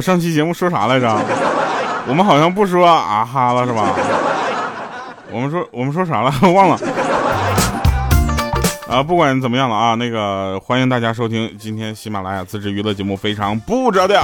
上期节目说啥来着？我们好像不说啊哈了是吧？我们说我们说啥了？忘了。啊，不管怎么样了啊，那个欢迎大家收听今天喜马拉雅自制娱乐节目《非常不着调》。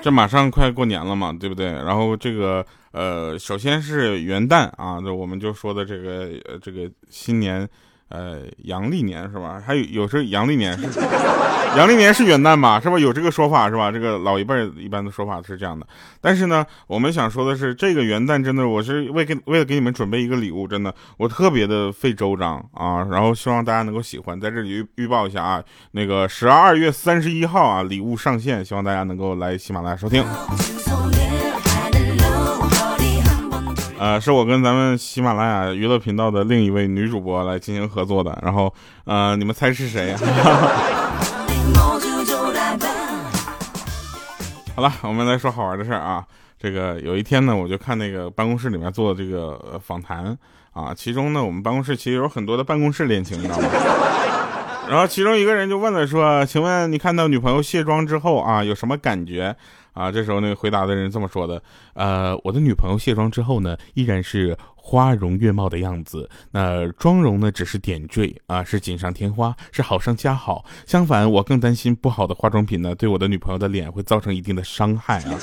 这马上快过年了嘛，对不对？然后这个呃，首先是元旦啊，这我们就说的这个呃，这个新年。呃，阳历年是吧？还有有时候阳历年是 阳历年是元旦吧？是吧？有这个说法是吧？这个老一辈一般的说法是这样的。但是呢，我们想说的是，这个元旦真的，我是为给为了给你们准备一个礼物，真的，我特别的费周章啊。然后希望大家能够喜欢，在这里预预报一下啊，那个十二月三十一号啊，礼物上线，希望大家能够来喜马拉雅收听。呃，是我跟咱们喜马拉雅娱乐频道的另一位女主播来进行合作的，然后，呃，你们猜是谁？好了，我们来说好玩的事儿啊。这个有一天呢，我就看那个办公室里面做的这个访谈啊，其中呢，我们办公室其实有很多的办公室恋情，你知道吗？然后其中一个人就问了说：“请问你看到女朋友卸妆之后啊，有什么感觉？”啊，这时候那个回答的人这么说的，呃，我的女朋友卸妆之后呢，依然是花容月貌的样子，那妆容呢只是点缀啊，是锦上添花，是好上加好。相反，我更担心不好的化妆品呢，对我的女朋友的脸会造成一定的伤害啊。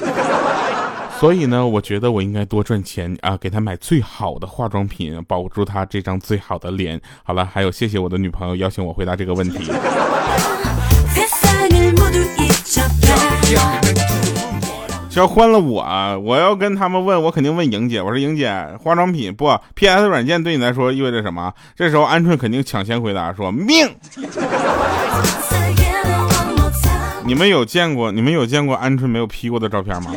所以呢，我觉得我应该多赚钱啊，给她买最好的化妆品，保住她这张最好的脸。好了，还有谢谢我的女朋友邀请我回答这个问题。要换了我，我要跟他们问，我肯定问莹姐。我说莹姐，化妆品不，PS 软件对你来说意味着什么？这时候鹌鹑肯定抢先回答说命。你们有见过你们有见过鹌鹑没有 P 过的照片吗？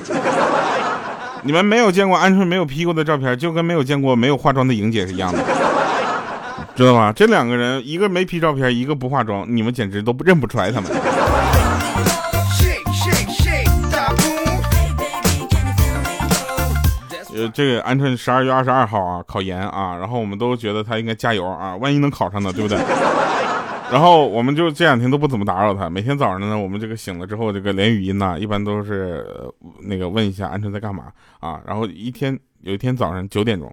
你们没有见过鹌鹑没有 P 过的照片，就跟没有见过没有化妆的莹姐是一样的，知道吗？这两个人，一个没 P 照片，一个不化妆，你们简直都认不出来他们。呃，这个鹌鹑十二月二十二号啊，考研啊，然后我们都觉得他应该加油啊，万一能考上呢，对不对？然后我们就这两天都不怎么打扰他，每天早上呢，我们这个醒了之后，这个连语音呢，一般都是那个问一下鹌鹑在干嘛啊。然后一天有一天早上九点钟，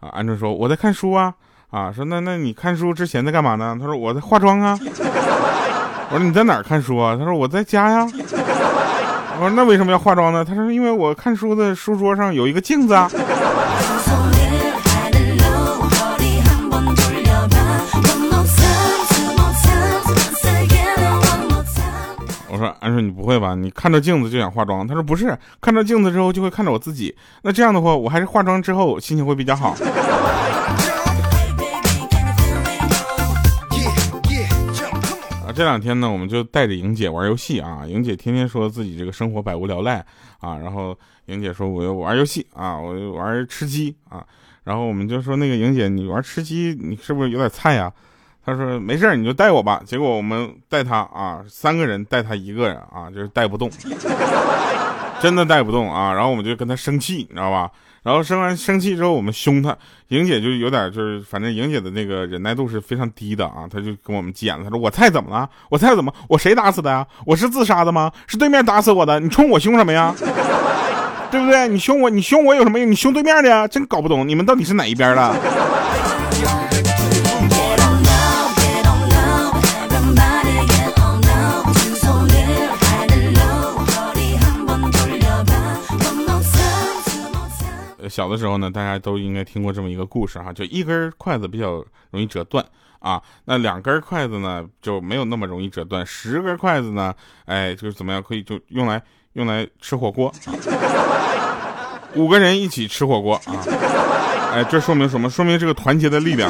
啊，鹌鹑说我在看书啊，啊，说那那你看书之前在干嘛呢？他说我在化妆啊。我说你在哪看书啊？他说我在家呀。我说那为什么要化妆呢？他说因为我看书的书桌上有一个镜子啊。我说安说你不会吧？你看着镜子就想化妆？他说不是，看着镜子之后就会看着我自己。那这样的话，我还是化妆之后心情会比较好。这两天呢，我们就带着莹姐玩游戏啊。莹姐天天说自己这个生活百无聊赖啊，然后莹姐说我要玩游戏啊，我玩吃鸡啊。然后我们就说那个莹姐，你玩吃鸡，你是不是有点菜呀？她说没事你就带我吧。结果我们带她啊，三个人带她一个人啊，就是带不动，真的带不动啊。然后我们就跟他生气，你知道吧？然后生完生气之后，我们凶他，莹姐就有点就是，反正莹姐的那个忍耐度是非常低的啊，她就跟我们急眼了，她说我菜怎么了？我菜怎么？我谁打死的呀？我是自杀的吗？是对面打死我的？你冲我凶什么呀？对不对？你凶我，你凶我有什么用？你凶对面的呀？真搞不懂你们到底是哪一边的。小的时候呢，大家都应该听过这么一个故事哈，就一根筷子比较容易折断啊，那两根筷子呢就没有那么容易折断，十根筷子呢，哎，就是怎么样可以就用来用来吃火锅，五个人一起吃火锅啊，哎，这说明什么？说明这个团结的力量。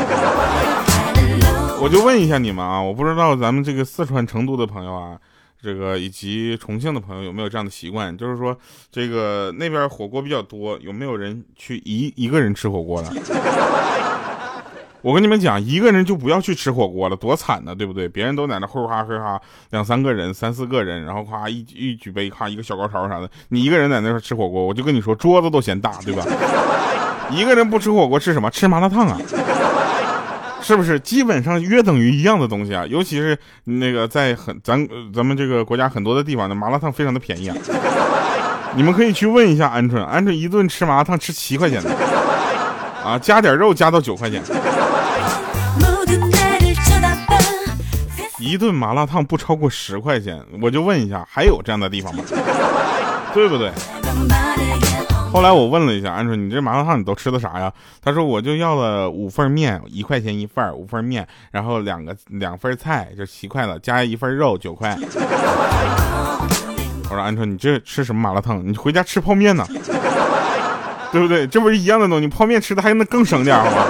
我就问一下你们啊，我不知道咱们这个四川成都的朋友啊。这个以及重庆的朋友有没有这样的习惯？就是说，这个那边火锅比较多，有没有人去一一个人吃火锅的？我跟你们讲，一个人就不要去吃火锅了，多惨呢，对不对？别人都在那呼哈呼哈，两三个人、三四个人，然后夸一一举杯，夸一个小高潮啥的，你一个人在那吃火锅，我就跟你说，桌子都嫌大，对吧？一个人不吃火锅吃什么？吃麻辣烫啊！是不是基本上约等于一样的东西啊？尤其是那个在很咱咱们这个国家很多的地方的麻辣烫非常的便宜啊。你们可以去问一下鹌鹑，鹌鹑一顿吃麻辣烫吃七块钱的，啊，加点肉加到九块钱。一顿麻辣烫不超过十块钱，我就问一下，还有这样的地方吗？对不对？后来我问了一下鹌鹑，你这麻辣烫你都吃的啥呀？他说我就要了五份面，一块钱一份五份面，然后两个两份菜就七块了，加一份肉九块。我说鹌鹑，你这吃什么麻辣烫？你回家吃泡面呢？对不对？这不是一样的东西？泡面吃的还能更省点好吗？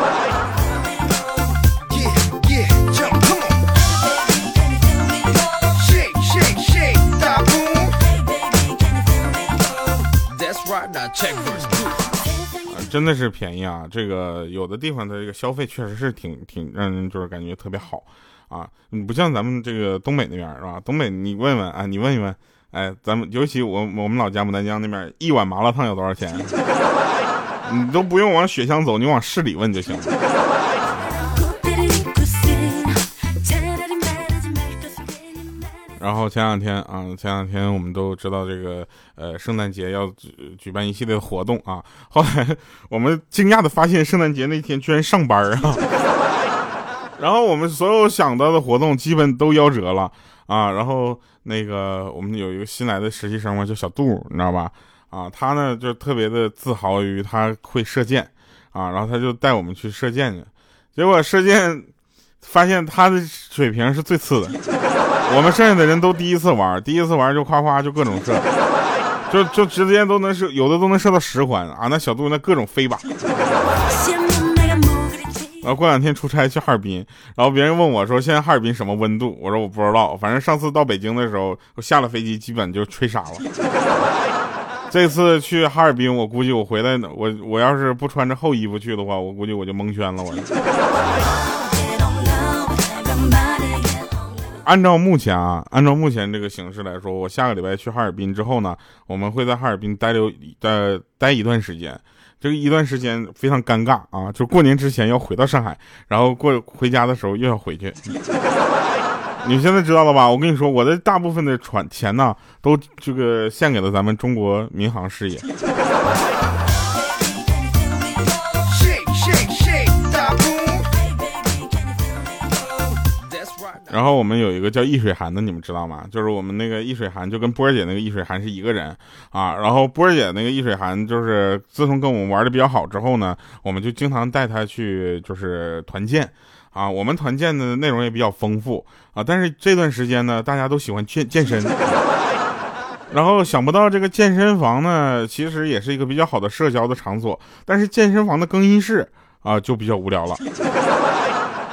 真的是便宜啊！这个有的地方的这个消费确实是挺挺让人就是感觉特别好啊，你不像咱们这个东北那边是吧？东北你问问啊，你问一问，哎，咱们尤其我我们老家牡丹江那边一碗麻辣烫要多少钱？你都不用往雪乡走，你往市里问就行了。然后前两天啊，前两天我们都知道这个呃圣诞节要举举办一系列活动啊。后来我们惊讶的发现，圣诞节那天居然上班啊。然后我们所有想到的活动基本都夭折了啊。然后那个我们有一个新来的实习生嘛，叫小杜，你知道吧？啊，他呢就特别的自豪于他会射箭啊，然后他就带我们去射箭去。结果射箭发现他的水平是最次的。我们剩下的人都第一次玩，第一次玩就夸夸就各种射，就就直接都能射，有的都能射到十环啊！那小杜那各种飞靶。然后过两天出差去哈尔滨，然后别人问我说：“现在哈尔滨什么温度？”我说：“我不知道，反正上次到北京的时候，我下了飞机基本就吹傻了。这次去哈尔滨，我估计我回来，我我要是不穿着厚衣服去的话，我估计我就蒙圈了。我。按照目前啊，按照目前这个形势来说，我下个礼拜去哈尔滨之后呢，我们会在哈尔滨待留待待一段时间。这个一段时间非常尴尬啊，就过年之前要回到上海，然后过回家的时候又要回去。你现在知道了吧？我跟你说，我的大部分的船钱呢，都这个献给了咱们中国民航事业。然后我们有一个叫易水寒的，你们知道吗？就是我们那个易水寒就跟波儿姐那个易水寒是一个人啊。然后波儿姐那个易水寒就是自从跟我们玩的比较好之后呢，我们就经常带他去就是团建啊。我们团建的内容也比较丰富啊。但是这段时间呢，大家都喜欢健健身，然后想不到这个健身房呢，其实也是一个比较好的社交的场所，但是健身房的更衣室啊就比较无聊了。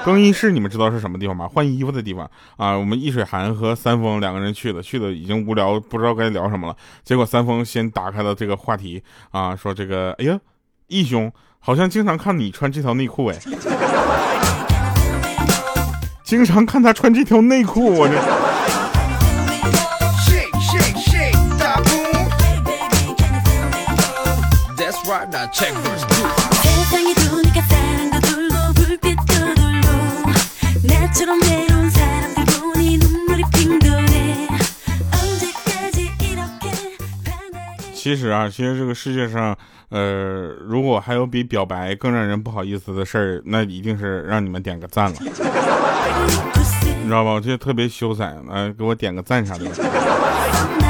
更衣室，你们知道是什么地方吗？换衣服的地方啊！我们易水寒和三丰两个人去的，去的已经无聊，不知道该聊什么了。结果三丰先打开了这个话题啊，说这个，哎呀，义兄好像经常看你穿这条内裤哎，经常看他穿这条内裤，我这。其实啊，其实这个世界上，呃，如果还有比表白更让人不好意思的事儿，那一定是让你们点个赞了，你知道吧？我觉得特别羞涩，呃，给我点个赞啥的。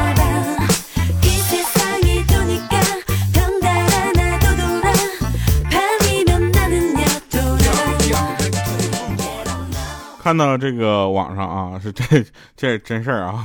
看到这个网上啊，是 这这真事儿啊。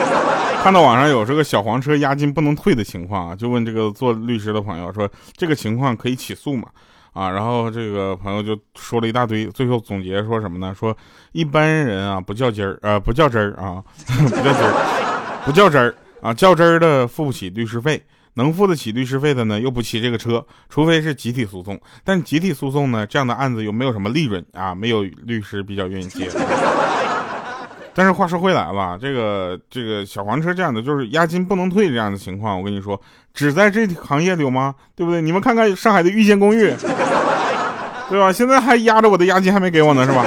看到网上有这个小黄车押金不能退的情况啊，就问这个做律师的朋友说，这个情况可以起诉吗？啊，然后这个朋友就说了一大堆，最后总结说什么呢？说一般人啊不较真儿，呃不较真儿啊，不较真儿，不较真儿啊，较真的付不起律师费。能付得起律师费的呢，又不骑这个车，除非是集体诉讼。但集体诉讼呢，这样的案子又没有什么利润啊，没有律师比较愿意接。但是话说回来了，这个这个小黄车这样的，就是押金不能退这样的情况，我跟你说，只在这行业里有吗？对不对？你们看看上海的御见公寓，对吧？现在还压着我的押金还没给我呢，是吧？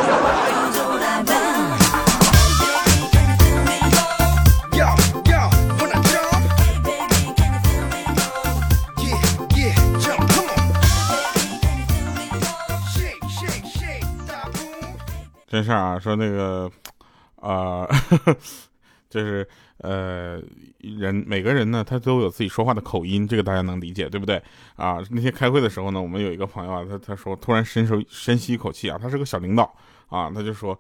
真事啊，说那个，啊，就是呃，人每个人呢，他都有自己说话的口音，这个大家能理解，对不对？啊，那天开会的时候呢，我们有一个朋友啊，他他说突然伸手深吸一口气啊，他是个小领导啊，他就说，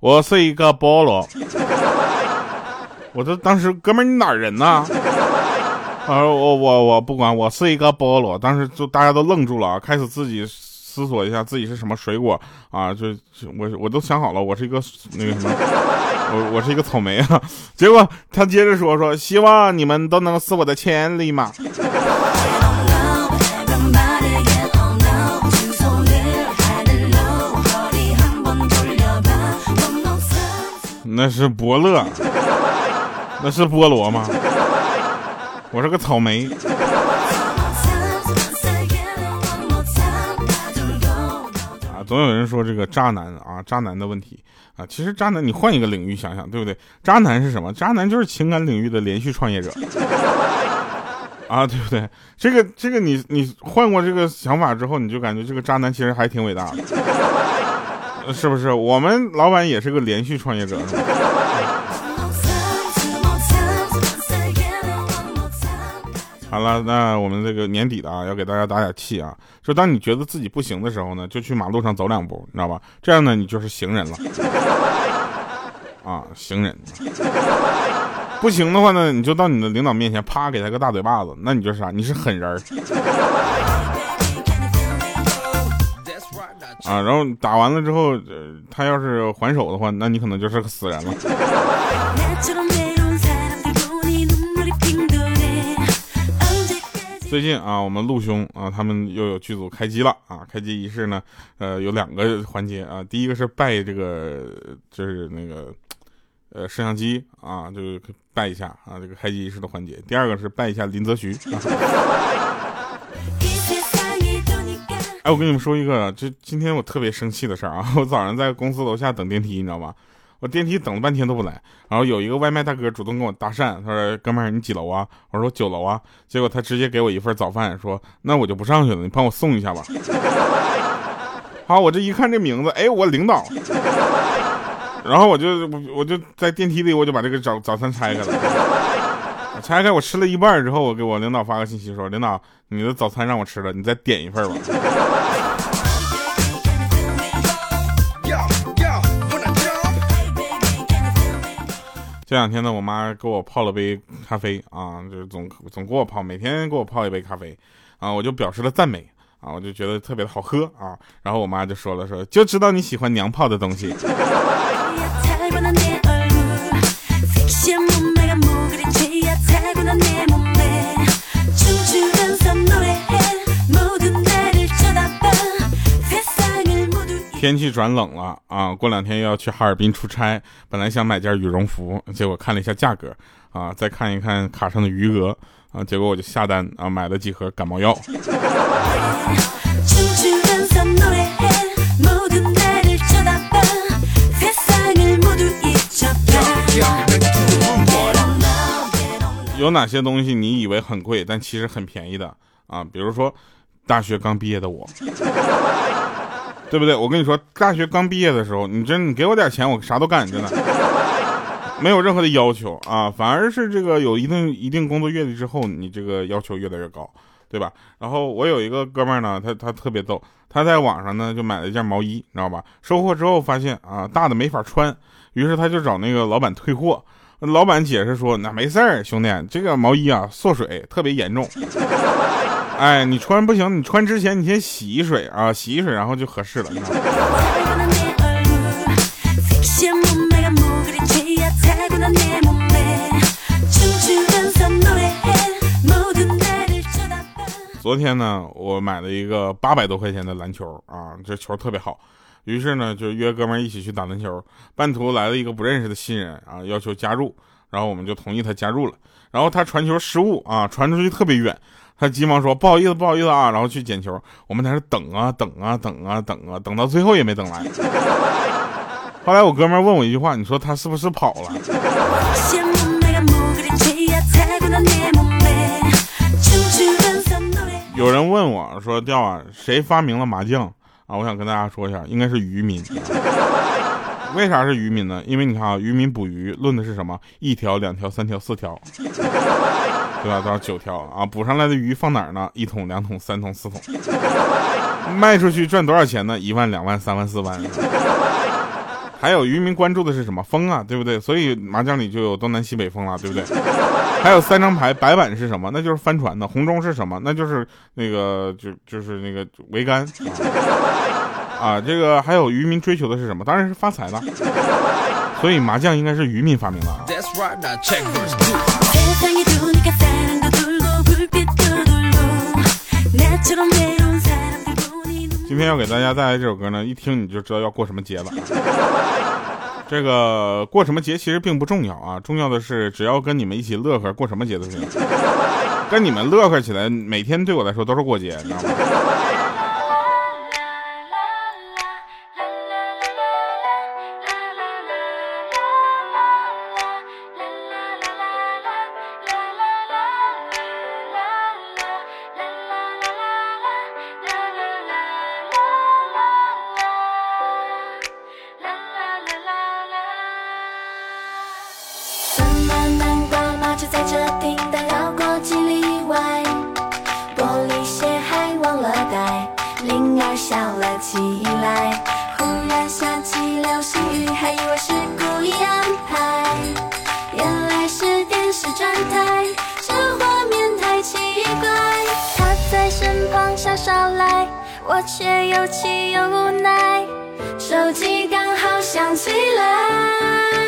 我是一个菠萝，我这当时哥们儿你哪人呢？啊，我我我不管，我是一个菠萝，当时就大家都愣住了啊，开始自己。思索一下自己是什么水果啊？就我我都想好了，我是一个那个什么，我我是一个草莓啊。结果他接着说说，希望你们都能是我的千里马。那是伯乐，那是菠萝吗？我是个草莓。总有人说这个渣男啊，渣男的问题啊，其实渣男你换一个领域想想，对不对？渣男是什么？渣男就是情感领域的连续创业者啊，对不对？这个这个你你换过这个想法之后，你就感觉这个渣男其实还挺伟大的，是不是？我们老板也是个连续创业者。好了，那我们这个年底的啊，要给大家打点气啊。就当你觉得自己不行的时候呢，就去马路上走两步，你知道吧？这样呢，你就是行人了。啊，行人。不行的话呢，你就到你的领导面前，啪给他个大嘴巴子，那你就是啥？你是狠人。啊，然后打完了之后，他要是还手的话，那你可能就是个死人了。最近啊，我们陆兄啊，他们又有剧组开机了啊！开机仪式呢，呃，有两个环节啊。第一个是拜这个，就是那个，呃，摄像机啊，就是拜一下啊，这个开机仪式的环节。第二个是拜一下林则徐。哎，我跟你们说一个，就今天我特别生气的事儿啊！我早上在公司楼下等电梯，你知道吧？我电梯等了半天都不来，然后有一个外卖大哥主动跟我搭讪，他说：“哥们儿，你几楼啊？”我说：“九楼啊。”结果他直接给我一份早饭，说：“那我就不上去了，你帮我送一下吧。”好，我这一看这名字，哎，我领导。然后我就我就在电梯里，我就把这个早早餐拆开了。拆开我吃了一半之后，我给我领导发个信息说：“领导，你的早餐让我吃了，你再点一份吧。”这两天呢，我妈给我泡了杯咖啡啊，就是总总给我泡，每天给我泡一杯咖啡啊，我就表示了赞美啊，我就觉得特别的好喝啊，然后我妈就说了说，就知道你喜欢娘泡的东西。天气转冷了啊，过两天又要去哈尔滨出差，本来想买件羽绒服，结果看了一下价格啊，再看一看卡上的余额啊，结果我就下单啊，买了几盒感冒药。有哪些东西你以为很贵，但其实很便宜的啊？比如说，大学刚毕业的我。对不对？我跟你说，大学刚毕业的时候，你真你给我点钱，我啥都干，真的，没有任何的要求啊。反而是这个有一定一定工作阅历之后，你这个要求越来越高，对吧？然后我有一个哥们儿呢，他他特别逗，他在网上呢就买了一件毛衣，你知道吧？收货之后发现啊大的没法穿，于是他就找那个老板退货，老板解释说那没事儿，兄弟，这个毛衣啊缩水特别严重。哎，你穿不行，你穿之前你先洗一水啊，洗一水，然后就合适了。昨天呢，我买了一个八百多块钱的篮球啊，这球特别好，于是呢就约哥们一起去打篮球。半途来了一个不认识的新人啊，要求加入，然后我们就同意他加入了。然后他传球失误啊，传出去特别远，他急忙说不好意思不好意思啊，然后去捡球。我们在那等啊等啊等啊等啊，等到最后也没等来。后来我哥们问我一句话，你说他是不是跑了？有人问我说：“调啊，谁发明了麻将啊？”我想跟大家说一下，应该是渔民。为啥是渔民呢？因为你看啊，渔民捕鱼论的是什么？一条、两条、三条、四条，对吧？到九条啊，捕上来的鱼放哪儿呢？一桶、两桶、三桶、四桶，卖出去赚多少钱呢？一万、两万、三万、四万。还有渔民关注的是什么风啊，对不对？所以麻将里就有东南西北风了，对不对？还有三张牌，白板是什么？那就是帆船的。红中是什么？那就是那个就就是那个桅杆啊。这个还有渔民追求的是什么？当然是发财了。所以麻将应该是渔民发明的。啊。今天要给大家带来这首歌呢，一听你就知道要过什么节了。这个过什么节其实并不重要啊，重要的是只要跟你们一起乐呵，过什么节都行。跟你们乐呵起来，每天对我来说都是过节，你知道吗？我却又气又无奈，手机刚好响起来。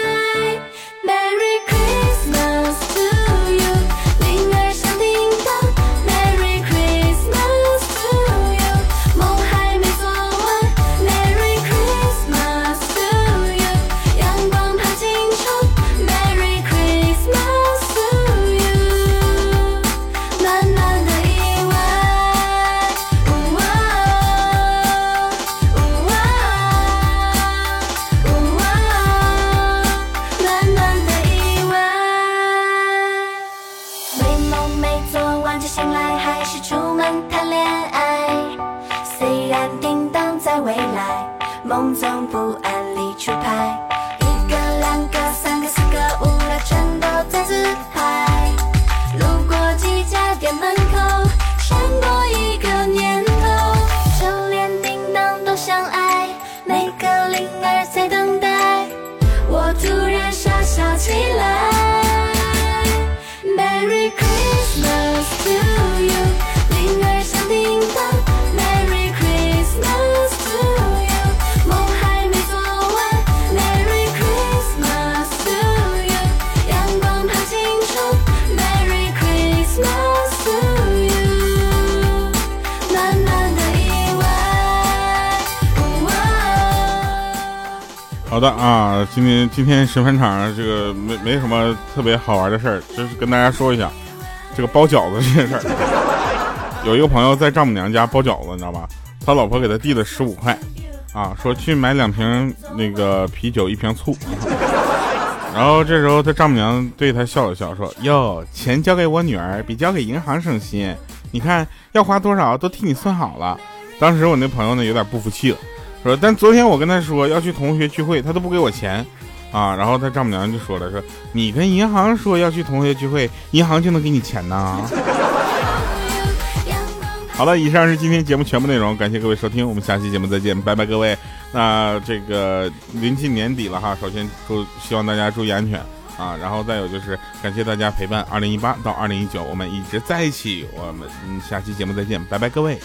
好的啊，今天今天神返场这个没没什么特别好玩的事儿，就是跟大家说一下这个包饺子这件事儿。有一个朋友在丈母娘家包饺子，你知道吧？他老婆给他递了十五块，啊，说去买两瓶那个啤酒，一瓶醋。然后这时候他丈母娘对他笑了笑，说：“哟，钱交给我女儿比交给银行省心，你看要花多少都替你算好了。”当时我那朋友呢有点不服气了。说，但昨天我跟他说要去同学聚会，他都不给我钱，啊，然后他丈母娘就说了，说你跟银行说要去同学聚会，银行就能给你钱呢。好了，以上是今天节目全部内容，感谢各位收听，我们下期节目再见，拜拜各位。那这个临近年底了哈，首先祝希望大家注意安全啊，然后再有就是感谢大家陪伴，二零一八到二零一九我们一直在一起，我们下期节目再见，拜拜各位。